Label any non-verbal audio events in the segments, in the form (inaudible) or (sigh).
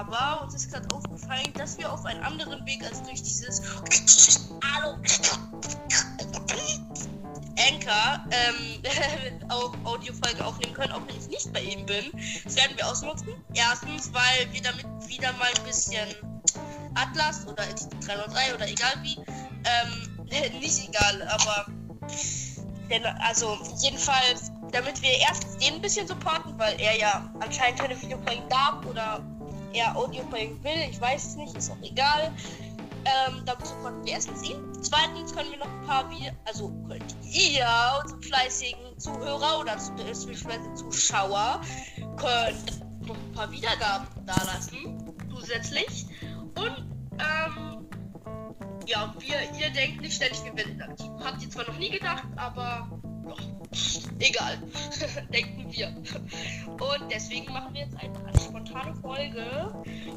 aber uns ist gerade aufgefallen, dass wir auf einen anderen Weg als durch dieses Hallo Anchor ähm, (laughs) auch Audiofolge aufnehmen können, auch wenn ich nicht bei ihm bin. Das werden wir ausnutzen. Erstens, weil wir damit wieder mal ein bisschen Atlas oder 303 oder egal wie, ähm, (laughs) nicht egal, aber denn, also jedenfalls, damit wir erstens den ein bisschen supporten, weil er ja anscheinend keine Videofolgen darf oder er Audiofolgen will, ich weiß es nicht, ist auch egal. Ähm, damit supporten wir erstens ihn. Zweitens können wir noch ein paar, wie also könnt ihr, unsere fleißigen Zuhörer oder beziehungsweise Zuschauer, könnt noch ein paar Wiedergaben dalassen, zusätzlich. Und, ähm, ja, wir, ihr denkt nicht ständig, wir werden aktiv. Habt ihr zwar noch nie gedacht, aber ja, egal. (laughs) Denken wir. Und deswegen machen wir jetzt eine spontane Folge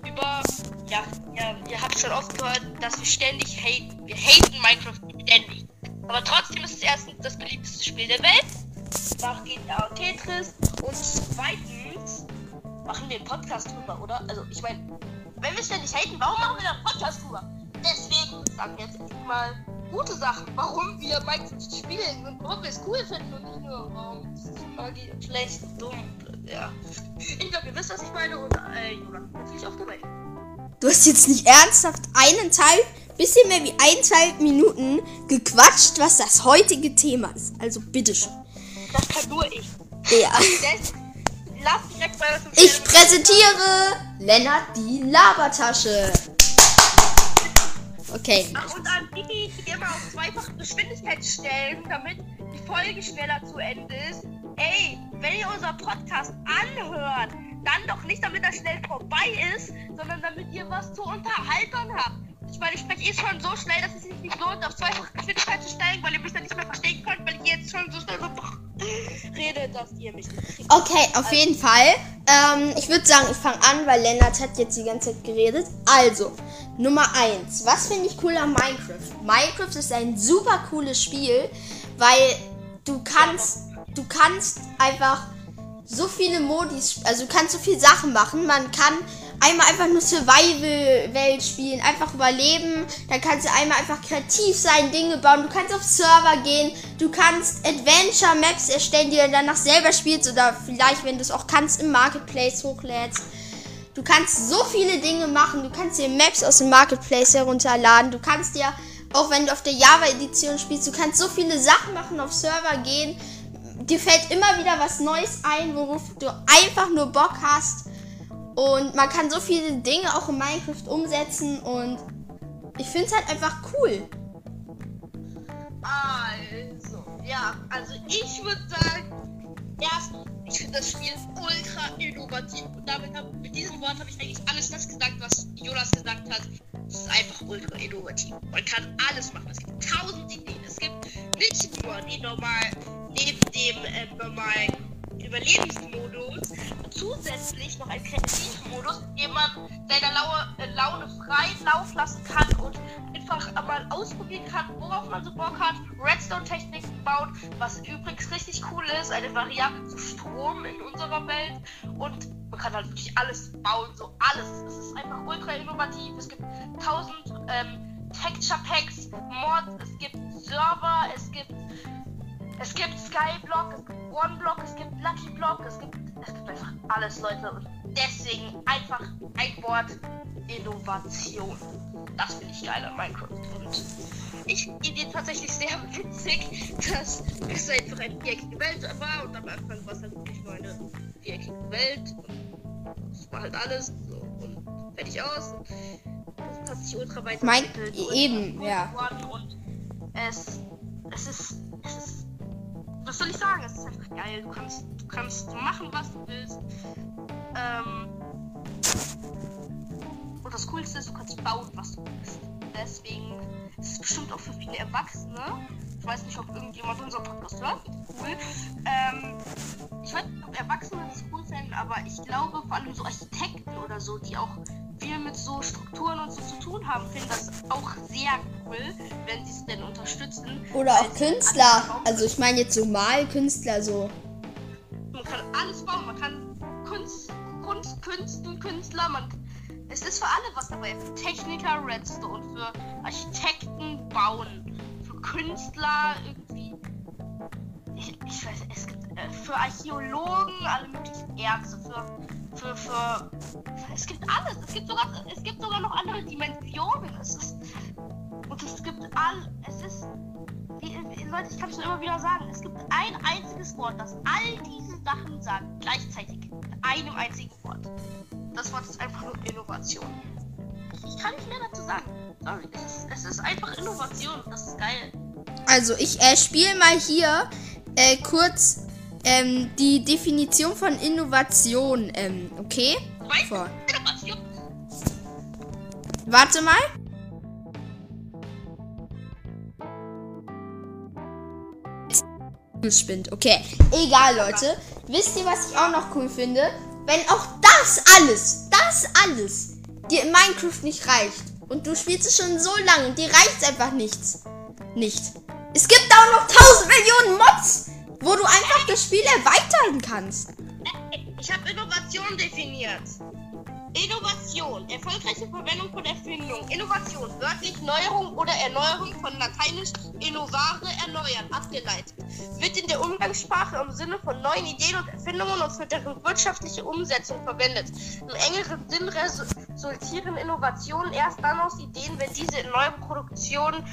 über. Ja, ja, ihr habt schon oft gehört, dass wir ständig haten. Wir haten Minecraft ständig. Aber trotzdem ist es erstens das beliebteste Spiel der Welt. Nach GTA und Tetris. Und zweitens machen wir einen Podcast drüber, oder? Also, ich meine, wenn wir ständig haten, warum machen wir einen Podcast drüber? Deswegen sagen wir jetzt mal gute Sachen, warum wir Minecraft spielen und warum wir es cool finden und nicht nur, warum es Magie schlecht, dumm, ja. Ich glaube, ihr wisst, was ich meine und äh, natürlich auch dabei. Du hast jetzt nicht ernsthaft eineinhalb, bisschen mehr wie eineinhalb Minuten gequatscht, was das heutige Thema ist. Also bitteschön. Das kann nur ich. Ja. (laughs) Ich präsentiere Lennart die Labertasche. Okay. Ach, und an die, die immer auf zweifache Geschwindigkeit stellen, damit die Folge schneller zu Ende ist. Ey, wenn ihr unser Podcast anhört, dann doch nicht, damit er schnell vorbei ist, sondern damit ihr was zu unterhalten habt. Ich meine, ich spreche eh schon so schnell, dass es sich nicht lohnt, auf zweifache Geschwindigkeit zu stellen, weil ihr mich dann nicht mehr verstehen könnt, weil ich jetzt schon so schnell so (laughs) rede, dass ihr mich nicht kriegt. Okay, auf jeden Fall. Ähm, ich würde sagen, ich fange an, weil Lennart hat jetzt die ganze Zeit geredet. Also, Nummer 1. Was finde ich cool an Minecraft? Minecraft ist ein super cooles Spiel, weil du kannst, du kannst einfach so viele Modis, also du kannst so viele Sachen machen. Man kann einmal einfach nur Survival-Welt spielen, einfach überleben. Dann kannst du einmal einfach kreativ sein, Dinge bauen. Du kannst auf Server gehen. Du kannst Adventure-Maps erstellen, die du danach selber spielst oder vielleicht, wenn du es auch kannst, im Marketplace hochlädst. Du kannst so viele Dinge machen. Du kannst dir Maps aus dem Marketplace herunterladen. Du kannst dir, auch wenn du auf der Java-Edition spielst, du kannst so viele Sachen machen, auf Server gehen. Dir fällt immer wieder was Neues ein, worauf du einfach nur Bock hast. Und man kann so viele Dinge auch in Minecraft umsetzen und ich finde es halt einfach cool. Also, ja, also ich würde sagen, erstens, ich finde das Spiel ultra innovativ. Und damit hab, mit diesem Wort habe ich eigentlich alles das gesagt, was Jonas gesagt hat. Es ist einfach ultra innovativ. Man kann alles machen. Es gibt tausend Ideen. Es gibt nicht nur die normal, neben dem äh, normalen Überlebensmodus zusätzlich noch einen Kreativmodus, in dem man seiner Laune, äh, Laune freien Lauf lassen kann und einfach mal ausprobieren kann, worauf man so Bock hat, Redstone-Techniken baut, was übrigens richtig cool ist, eine Variante zu Strom in unserer Welt und man kann halt wirklich alles bauen, so alles. Es ist einfach ultra innovativ. Es gibt tausend ähm, Texture Packs, Mods, es gibt Server, es gibt es gibt Skyblock, es gibt OneBlock, es gibt Lucky Block, es gibt, es gibt einfach alles, Leute. Und deswegen einfach ein Wort Innovation. Das finde ich geil an Minecraft. Und ich finde tatsächlich sehr (laughs) witzig, dass es einfach eine viereckige Welt war und am Anfang war es halt wirklich nur eine viereckige Welt. Und das war halt alles so und fertig aus. Und das hat sich ultra weit Mein, eben, ja. Und es, es ist, es ist was soll ich sagen? Es ist einfach geil. Du kannst, du kannst machen, was du willst. Ähm, und das Coolste ist, du kannst bauen, was du willst. Deswegen ist es bestimmt auch für viele Erwachsene. Ich weiß nicht, ob irgendjemand unseren Podcast hört. Cool. Ähm, ich weiß nicht, ob Erwachsene das cool finden, aber ich glaube, vor allem so Architekten oder so, die auch viel mit so Strukturen und so zu tun haben, finden das auch sehr cool, wenn sie es denn unterstützen. Oder auch Künstler. Also ich meine jetzt so Malkünstler so. Man kann alles bauen. Man kann Kunst, Kunst, Künsten, Künstler, man Es ist für alle was dabei. Für Techniker Redstone, für Architekten Bauen, für Künstler irgendwie. Ich, ich weiß, es gibt äh, für Archäologen alle möglichen Ärzte, für, für, für. Es gibt alles. Es gibt sogar, es gibt sogar noch andere Dimensionen. Es ist, und es gibt all. Es ist. Leute, ich kann es immer wieder sagen. Es gibt ein einziges Wort, das all diese Sachen sagt, gleichzeitig. Mit einem einzigen Wort. Das Wort ist einfach nur Innovation. Ich kann nicht mehr dazu sagen. Sorry. Es ist, es ist einfach Innovation. Das ist geil. Also ich äh, spiele mal hier äh, kurz ähm, die Definition von Innovation, ähm, okay? Weißt Vor. Innovation. Warte mal. Spinnt. Okay, egal, Leute. Wisst ihr, was ich auch noch cool finde? Wenn auch das alles, das alles dir in Minecraft nicht reicht und du spielst es schon so lange und dir reicht einfach nichts. Nicht. Es gibt auch noch 1000 Millionen Mods, wo du einfach das Spiel erweitern kannst. Ich habe Innovation definiert. Innovation, erfolgreiche Verwendung von Erfindung. Innovation, wörtlich Neuerung oder Erneuerung von lateinisch innovare, erneuern, abgeleitet. Wird in der Umgangssprache im Sinne von neuen Ideen und Erfindungen und für deren wirtschaftliche Umsetzung verwendet. Im engeren Sinn resultieren Innovationen erst dann aus Ideen, wenn diese in neue Produktionen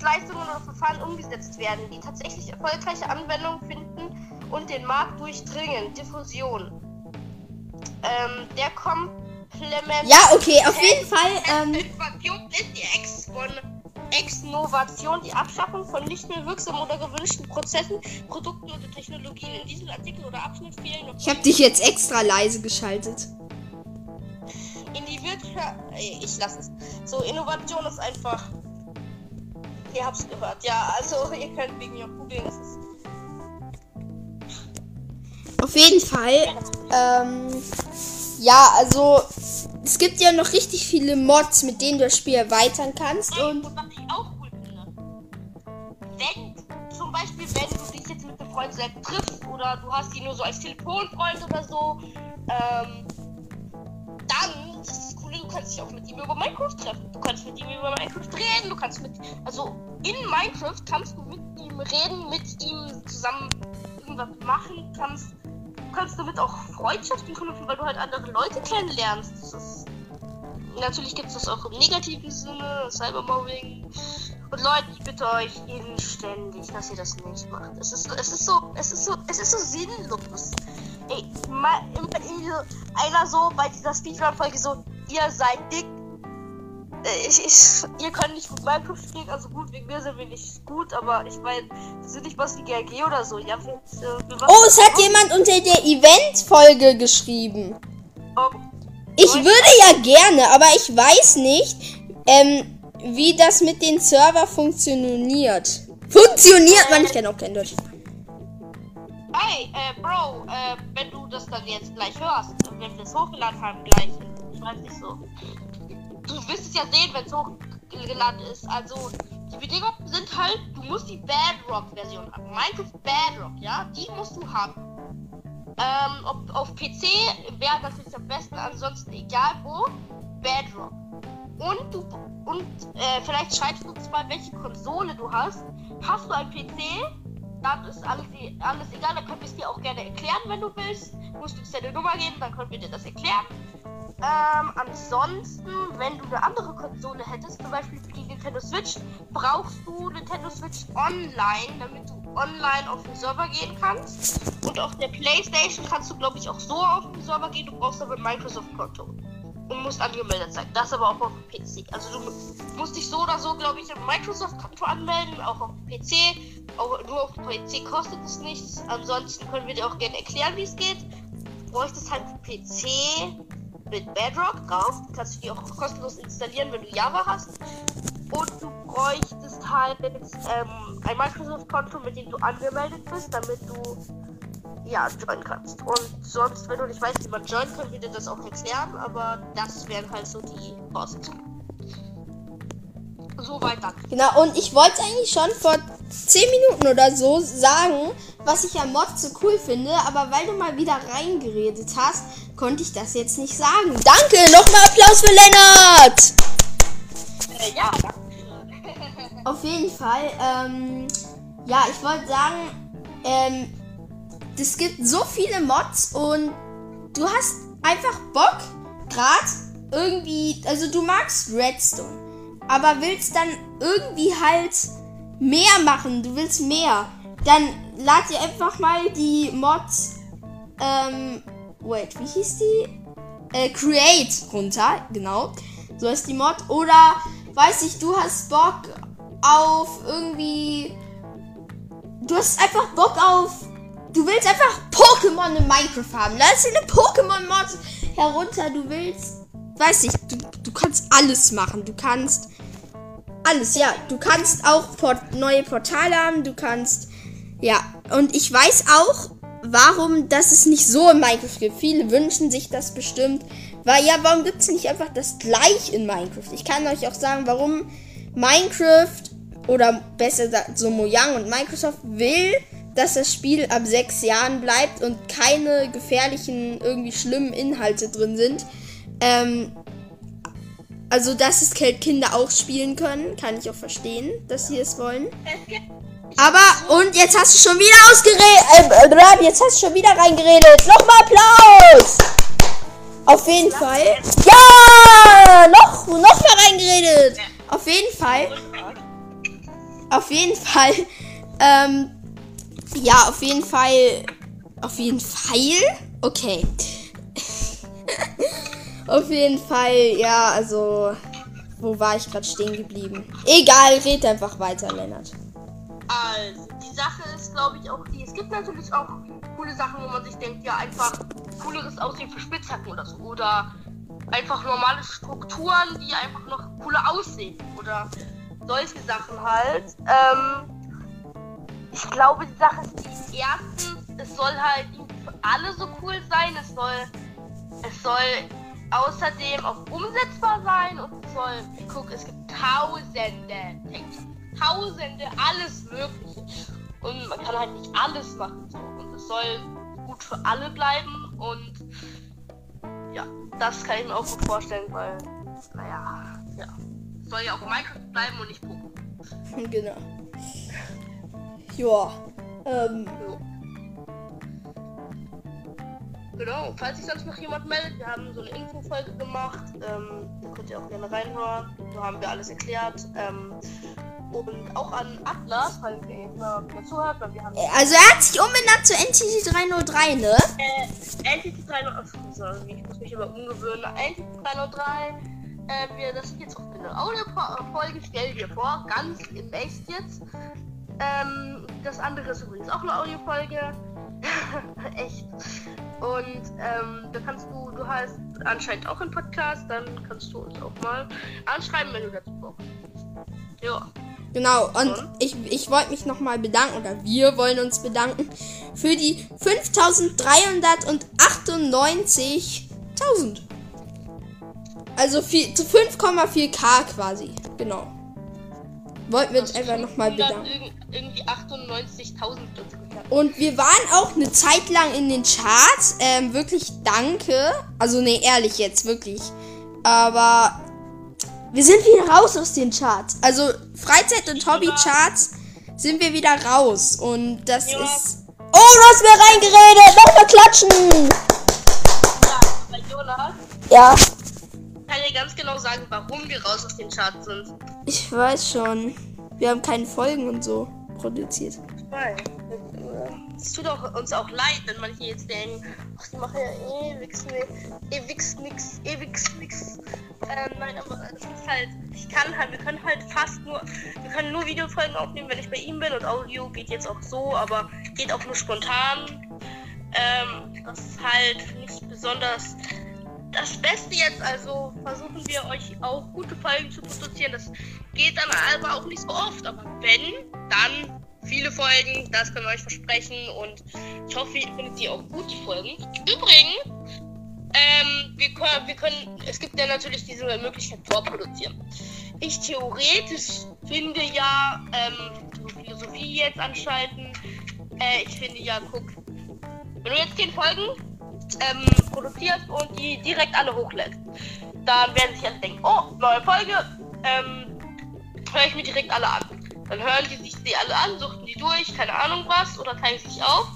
Leistungen oder Verfahren umgesetzt werden, die tatsächlich erfolgreiche Anwendung finden und den Markt durchdringen. Diffusion. Ähm, der Komplement. Ja, okay, auf jeden Fall. Ähm, Innovation ist die Ex von Exnovation, die Abschaffung von nicht mehr wirksamen oder gewünschten Prozessen, Produkten oder Technologien. In diesem Artikel oder Abschnitt fehlen noch ich habe dich jetzt extra leise geschaltet. in die Wirtschaft. Ich lasse es. So, Innovation ist einfach. Ihr habt's gehört. Ja, also ihr könnt wegen mir googeln. Es ist Auf jeden Fall. Ähm, ja, also es gibt ja noch richtig viele Mods, mit denen du das Spiel erweitern kannst. Und Und was ich auch cool finde, wenn zum Beispiel, wenn du dich jetzt mit einem Freund selbst triffst oder du hast ihn nur so als Telefonfreund oder so, ähm, dann ist das Coole, du kannst dich auch mit ihm über Minecraft treffen. Du kannst mit ihm über Minecraft reden, du kannst mit, also in Minecraft kannst du mit ihm reden, mit ihm zusammen irgendwas machen, kannst, kannst damit auch Freundschaften knüpfen, weil du halt andere Leute kennenlernst. Ist, natürlich gibt es das auch im negativen Sinne, Cybermobbing. Und Leute, ich bitte euch inständig, dass ihr das nicht macht. Es ist, es ist so, es ist so, es ist so sinnlos. Ey, mal, immer einer so bei dieser Speedrun-Folge so, ihr seid dick. Äh, Ich, ich, ihr könnt nicht gut Minecraft spielen, also gut, wegen mir sind wir nicht gut, aber ich meine, wir sind nicht was wie GRG oder so. Ja, wir, äh, wir oh, es hat jemand unter der Event-Folge geschrieben. Oh, Ich würde ja gerne, aber ich weiß nicht, ähm, wie das mit den Server funktioniert. Funktioniert man? Ich kenne auch kein Deutsch. Hey, äh, Bro, äh, wenn du das dann jetzt gleich hörst, wenn wir es hochgeladen haben, gleich, ich weiß nicht so. Du wirst es ja sehen, wenn es hochgeladen ist. Also, die Bedingungen sind halt, du musst die Bedrock-Version haben. Minecraft Bedrock, ja, die musst du haben. Ähm, ob, auf PC wäre natürlich am besten, ansonsten egal wo, Bedrock. Und du, und äh, vielleicht schreibst du uns mal, welche Konsole du hast. Hast du einen PC? dann ist alles, alles egal, dann können wir es dir auch gerne erklären, wenn du willst. Musst du uns deine Nummer geben, dann können wir dir das erklären. Ähm, ansonsten, wenn du eine andere Konsole hättest, zum Beispiel für die Nintendo Switch, brauchst du Nintendo Switch online, damit du online auf den Server gehen kannst. Und auf der Playstation kannst du, glaube ich, auch so auf den Server gehen. Du brauchst aber ein Microsoft-Konto und musst angemeldet sein. Das aber auch auf dem PC. Also du musst dich so oder so, glaube ich, im Microsoft-Konto anmelden, auch auf dem PC. Auch nur auf dem PC kostet es nichts. Ansonsten können wir dir auch gerne erklären, wie es geht. Du bräuchtest halt PC mit Bedrock drauf. Die kannst du dir auch kostenlos installieren, wenn du Java hast. Und du bräuchtest halt ähm, ein Microsoft-Konto, mit dem du angemeldet bist, damit du ja, joinen kannst. Und sonst, wenn du nicht weißt, wie man joint, können wir dir das auch erklären, aber das wären halt so die Voraussetzungen. So weit dann. Genau, und ich wollte eigentlich schon vor 10 Minuten oder so sagen, was ich am Mod so cool finde, aber weil du mal wieder reingeredet hast, konnte ich das jetzt nicht sagen. Danke, nochmal Applaus für Lennart! Äh, ja, danke. (laughs) Auf jeden Fall, ähm, ja, ich wollte sagen, ähm, es gibt so viele Mods und du hast einfach Bock, gerade irgendwie, also du magst Redstone, aber willst dann irgendwie halt mehr machen, du willst mehr. Dann lad dir einfach mal die Mods, ähm, wait, wie hieß die? Äh, Create runter, genau. So ist die Mod. Oder, weiß ich, du hast Bock auf irgendwie. Du hast einfach Bock auf. Du willst einfach Pokémon in Minecraft haben. Lass dir eine Pokémon-Mod herunter. Du willst. Weiß ich, du, du kannst alles machen. Du kannst. Alles, ja. Du kannst auch neue Portale haben. Du kannst. Ja. Und ich weiß auch, warum das es nicht so in Minecraft gibt. Viele wünschen sich das bestimmt. Weil ja, warum gibt es nicht einfach das gleich in Minecraft? Ich kann euch auch sagen, warum Minecraft oder besser gesagt so Mojang und Microsoft will, dass das Spiel ab sechs Jahren bleibt und keine gefährlichen, irgendwie schlimmen Inhalte drin sind. Ähm, also, dass es Kinder auch spielen können, kann ich auch verstehen, dass sie es wollen. Aber, und jetzt hast du schon wieder ausgeredet. Äh, jetzt hast du schon wieder reingeredet. Nochmal Applaus! Auf jeden Fall. Ja! Noch, noch mal reingeredet. Auf jeden Fall. Auf jeden Fall. Ähm, ja, auf jeden Fall. Auf jeden Fall. Okay. (laughs) auf jeden Fall, ja, also. Wo war ich gerade stehen geblieben? Egal, red einfach weiter, Lennart. Also, die Sache ist, glaube ich, auch die. Es gibt natürlich auch coole Sachen, wo man sich denkt, ja, einfach cooleres Aussehen für Spitzhacken oder so. Oder einfach normale Strukturen, die einfach noch cooler aussehen. Oder solche Sachen halt. Ähm, ich glaube, die Sache ist die erstens, es soll halt für alle so cool sein. Es soll, es soll außerdem auch umsetzbar sein und es soll, guck, es gibt tausende Texte. Tausende, alles mögliche. Und man kann halt nicht alles machen. So. Und es soll gut für alle bleiben und ja, das kann ich mir auch gut vorstellen, weil, naja, ja. Es soll ja auch Minecraft bleiben und nicht Pokémon. (laughs) Genau. Ja. Ähm. Jo. Genau, falls sich sonst noch jemand meldet, wir haben so eine Infofolge gemacht. Ähm, da könnt ihr auch gerne reinhören. Da haben wir alles erklärt. Ähm, und auch an Atlas, falls ihr immer wieder zuhört, weil wir haben. Also er hat sich umbenannt zu NTT 303, ne? Äh, NTT 303. Also, ich muss mich immer umgewöhnen. NTT 303. Äh, wir, das ist jetzt auch eine Audio-Folge, stell dir vor, ganz in echt jetzt. Ähm, das andere ist übrigens auch eine Audiofolge. (laughs) echt. Und ähm, da kannst du, du heißt anscheinend auch ein Podcast, dann kannst du uns auch mal anschreiben, wenn du dazu Bock hast. Ja. Genau, und ich, ich wollte mich nochmal bedanken, oder wir wollen uns bedanken, für die 5398.000. Also viel, zu 5,4k quasi. Genau. Wollten wir uns einfach nochmal bedanken. Irgendwie 98.000 Und wir waren auch eine Zeit lang in den Charts. Ähm, wirklich danke. Also, nee, ehrlich jetzt, wirklich. Aber wir sind wieder raus aus den Charts. Also, Freizeit- und Hobby-Charts sind wir wieder raus. Und das Ja. ist. Oh, du hast mir reingeredet! Nochmal klatschen! Ja, bei Jonas Ja, kann ich ganz genau sagen, warum wir raus aus den Charts sind. ich weiß schon. Wir haben keine Folgen und so produziert. Weil, es tut auch, uns auch leid, wenn manche jetzt denken, ach, die machen ja ewig, ewig nix, ewig nix. Ähm, nein, aber es ist halt, ich kann halt, wir können halt fast nur, wir können nur Videofolgen aufnehmen, wenn ich bei ihm bin und Audio geht jetzt auch so, aber geht auch nur spontan. Ähm, das ist halt nicht besonders das Beste jetzt, also versuchen wir euch auch gute Folgen zu produzieren. Das geht dann aber auch nicht so oft, aber wenn, dann viele Folgen, das können wir euch versprechen und ich hoffe, ihr findet die auch gut, die Folgen. Übrigens, ähm, wir können, wir können, es gibt ja natürlich diese Möglichkeit vorproduzieren. Ich theoretisch finde ja, ähm, so Philosophie jetzt anschalten, äh, ich finde ja, guck, wenn du jetzt 10 Folgen ähm, produzierst und die direkt alle hochlädst, dann werden sich alle denken, oh, neue Folge, ähm, höre ich mir direkt alle an. Dann hören die sich die alle an, suchten die durch, keine Ahnung was, oder teilen sich auf.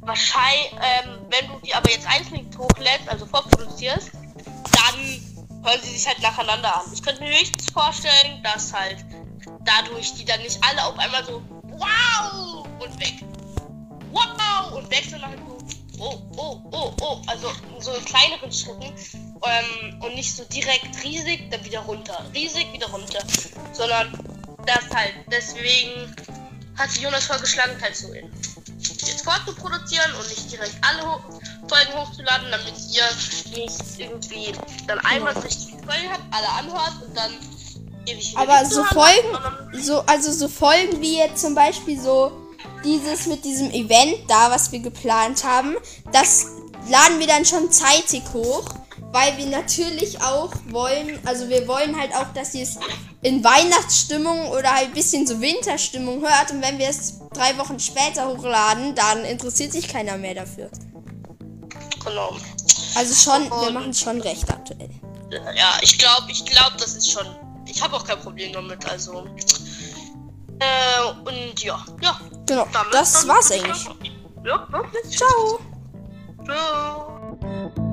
Wahrscheinlich, ähm, wenn du die aber jetzt einzeln hochlädst, also vorproduzierst, dann hören sie sich halt nacheinander an. Ich könnte mir höchstens vorstellen, dass halt dadurch die dann nicht alle auf einmal so wow und weg. Wow und weg, sondern halt so oh, oh, oh, oh. Also so in kleineren Schritten ähm, und nicht so direkt riesig, dann wieder runter. Riesig, wieder runter. Sondern das halt. Deswegen hat sich Jonas vorgeschlagen, halt so in jetzt vorzuproduzieren und nicht direkt alle Folgen hochzuladen, damit ihr nicht irgendwie dann einmal richtig Folgen habt, alle anhört und dann ewig Aber so Folgen, so, also so Folgen wie jetzt zum Beispiel so dieses mit diesem Event da, was wir geplant haben, das laden wir dann schon zeitig hoch, weil wir natürlich auch wollen, also wir wollen halt auch, dass ihr es in Weihnachtsstimmung oder halt ein bisschen so Winterstimmung hört und wenn wir es drei Wochen später hochladen, dann interessiert sich keiner mehr dafür. Genau. Also schon, wir machen es schon recht aktuell. Ja, ich glaube, ich glaube, das ist schon. Ich habe auch kein Problem damit, also. Äh, und ja, ja. Genau, das war's eigentlich. Ja, wirklich. Ciao. Ciao.